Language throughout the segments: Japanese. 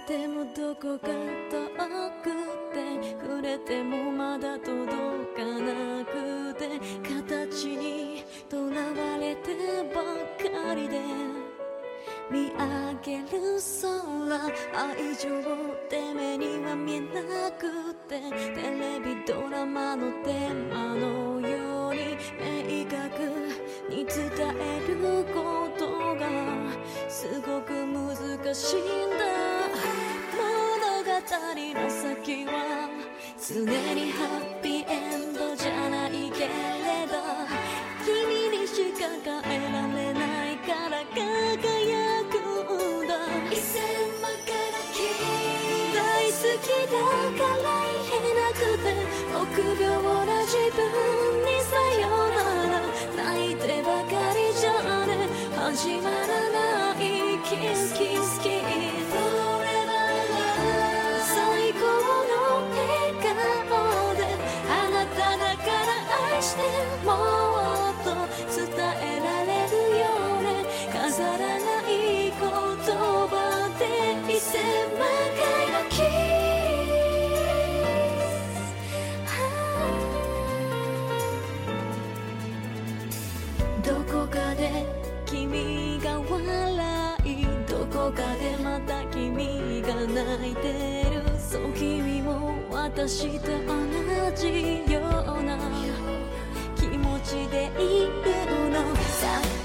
てもどこか遠くて触れてもまだ届かなくて形にとらわれてばかりで見上げる空愛情って目には見えなくてテレビドラマのテーマのように明確に伝えることがすごく難しいんだ物語の先は常にハッピーエンドじゃないけれど君にしか変えられないから輝くんだ。一線まから大好きだから言えなくて臆病な自分にさよなら。泣いてばかりじゃね始まらないキスキスキス。いてる。そう君も私と同じような気持ちでいるのさ。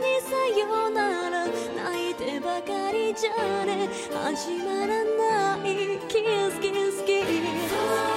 にさよなら泣いてばかりじゃね。始まらない。キスキスキス。